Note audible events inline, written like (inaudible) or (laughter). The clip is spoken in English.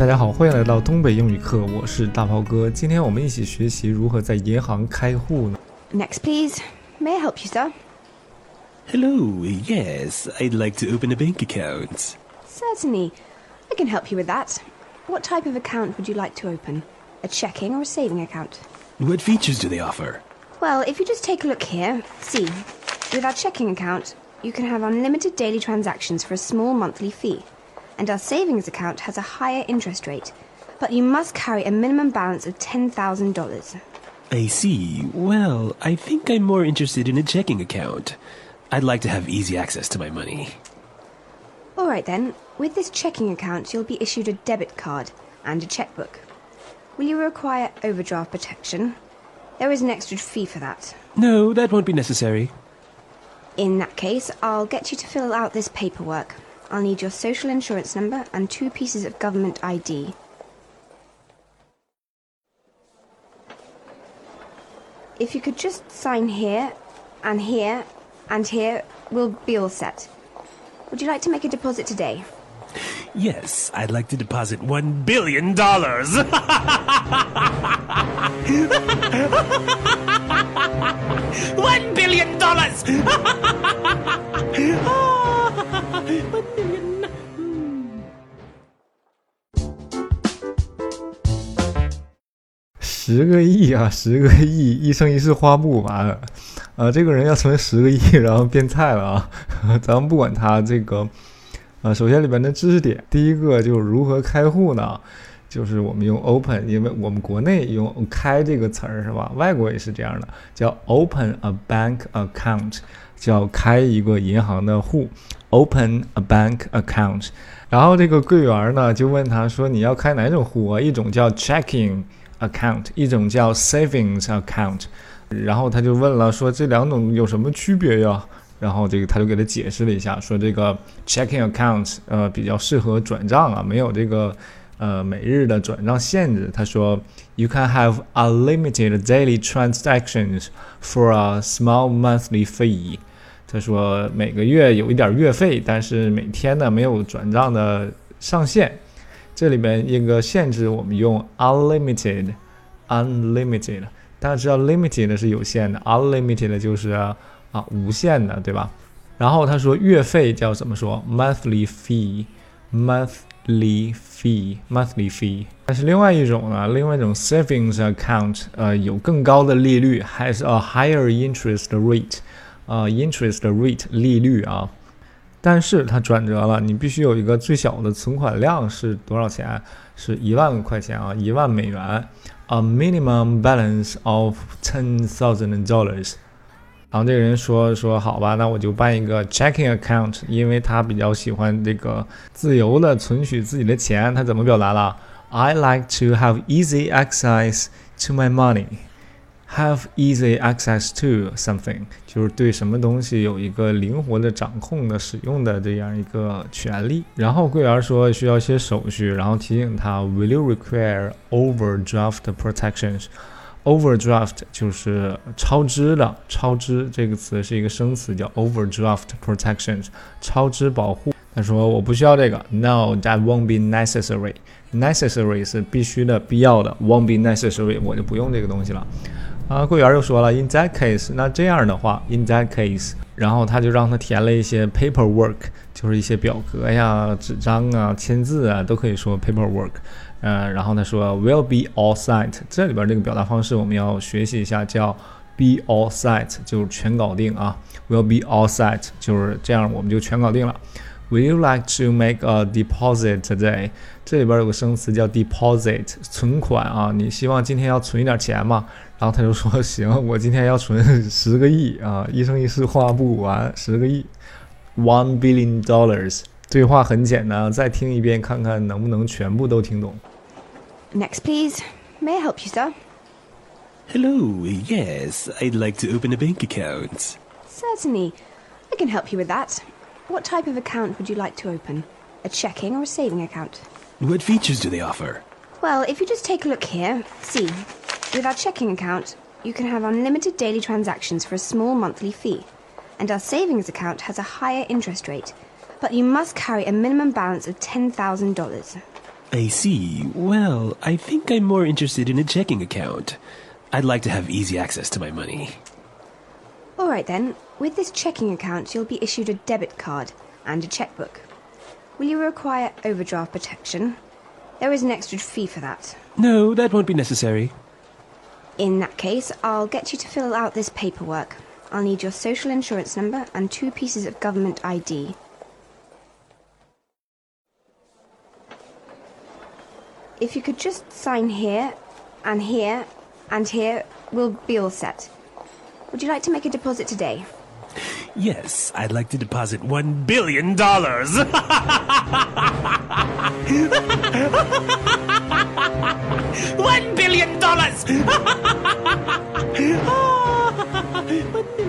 大家好，欢迎来到东北英语课，我是大炮哥。今天我们一起学习如何在银行开户呢 Next, please. May I help you, sir? Hello, yes, I'd like to open a bank account. Certainly. I can help you with that. What type of account would you like to open? A checking or a saving account? What features do they offer? Well, if you just take a look here, see, with our checking account, you can have unlimited daily transactions for a small monthly fee. And our savings account has a higher interest rate, but you must carry a minimum balance of $10,000. I see. Well, I think I'm more interested in a checking account. I'd like to have easy access to my money. All right then, with this checking account, you'll be issued a debit card and a checkbook. Will you require overdraft protection? There is an extra fee for that. No, that won't be necessary. In that case, I'll get you to fill out this paperwork. I'll need your social insurance number and two pieces of government ID. If you could just sign here, and here, and here, we'll be all set. Would you like to make a deposit today? Yes, I'd like to deposit one billion dollars. (laughs) one billion dollars. (laughs) one billion. 十个亿啊，十个亿，一生一世花不完。呃，这个人要存十个亿，然后变菜了啊。(laughs) 咱们不管他这个，呃，首先里边的知识点，第一个就是如何开户呢？就是我们用 open，因为我们国内用开这个词儿是吧？外国也是这样的，叫 open a bank account，叫开一个银行的户，open a bank account。然后这个柜员呢就问他说：“你要开哪种户啊？一种叫 checking account，一种叫 savings account。”然后他就问了说：“这两种有什么区别呀？”然后这个他就给他解释了一下，说这个 checking account 呃比较适合转账啊，没有这个呃每日的转账限制。他说：“You can have unlimited daily transactions for a small monthly fee。”他说每个月有一点月费，但是每天呢没有转账的上限。这里边一个限制，我们用 unlimited，unlimited。大家知道 limited 是有限的，unlimited 就是啊无限的，对吧？然后他说月费叫怎么说？monthly fee，monthly fee，monthly fee。但是另外一种呢，另外一种 savings account，呃，有更高的利率，has a higher interest rate，呃，interest rate 利率啊。但是它转折了，你必须有一个最小的存款量是多少钱？是一万块钱啊，一万美元。A minimum balance of ten thousand dollars。然后这个人说说好吧，那我就办一个 checking account，因为他比较喜欢这个自由的存取自己的钱。他怎么表达了？I like to have easy access to my money。Have easy access to something，就是对什么东西有一个灵活的掌控的使用的这样一个权利。然后柜员说需要一些手续，然后提醒他，Will you require overdraft protections？Overdraft 就是超支的，超支这个词是一个生词，叫 overdraft protections，超支保护。他说我不需要这个，No，that won't be necessary。Necessary 是必须的、必要的，won't be necessary 我就不用这个东西了。啊，柜员又说了，In that case，那这样的话，In that case，然后他就让他填了一些 paperwork，就是一些表格呀、纸张啊、签字啊，都可以说 paperwork。嗯，然后他说 will be all set，这里边这个表达方式我们要学习一下，叫 be all set，就是全搞定啊。Will be all set，就是这样，我们就全搞定了。Would you like to make a deposit today？这里边有个生词叫 deposit，存款啊。你希望今天要存一点钱吗？然后他就说行，我今天要存十个亿啊，一生一世花不完，十个亿，one (laughs) billion dollars。对话很简单，再听一遍看看能不能全部都听懂。 Next, please. May I help you, sir? Hello, yes, I'd like to open a bank account. Certainly. I can help you with that. What type of account would you like to open? A checking or a saving account? What features do they offer? Well, if you just take a look here, see, with our checking account, you can have unlimited daily transactions for a small monthly fee. And our savings account has a higher interest rate, but you must carry a minimum balance of $10,000. I see. Well, I think I'm more interested in a checking account. I'd like to have easy access to my money. All right then. With this checking account, you'll be issued a debit card and a checkbook. Will you require overdraft protection? There is an extra fee for that. No, that won't be necessary. In that case, I'll get you to fill out this paperwork. I'll need your social insurance number and two pieces of government ID. If you could just sign here, and here, and here, we'll be all set. Would you like to make a deposit today? Yes, I'd like to deposit one billion dollars. (laughs) one billion dollars. (laughs) Ah, billion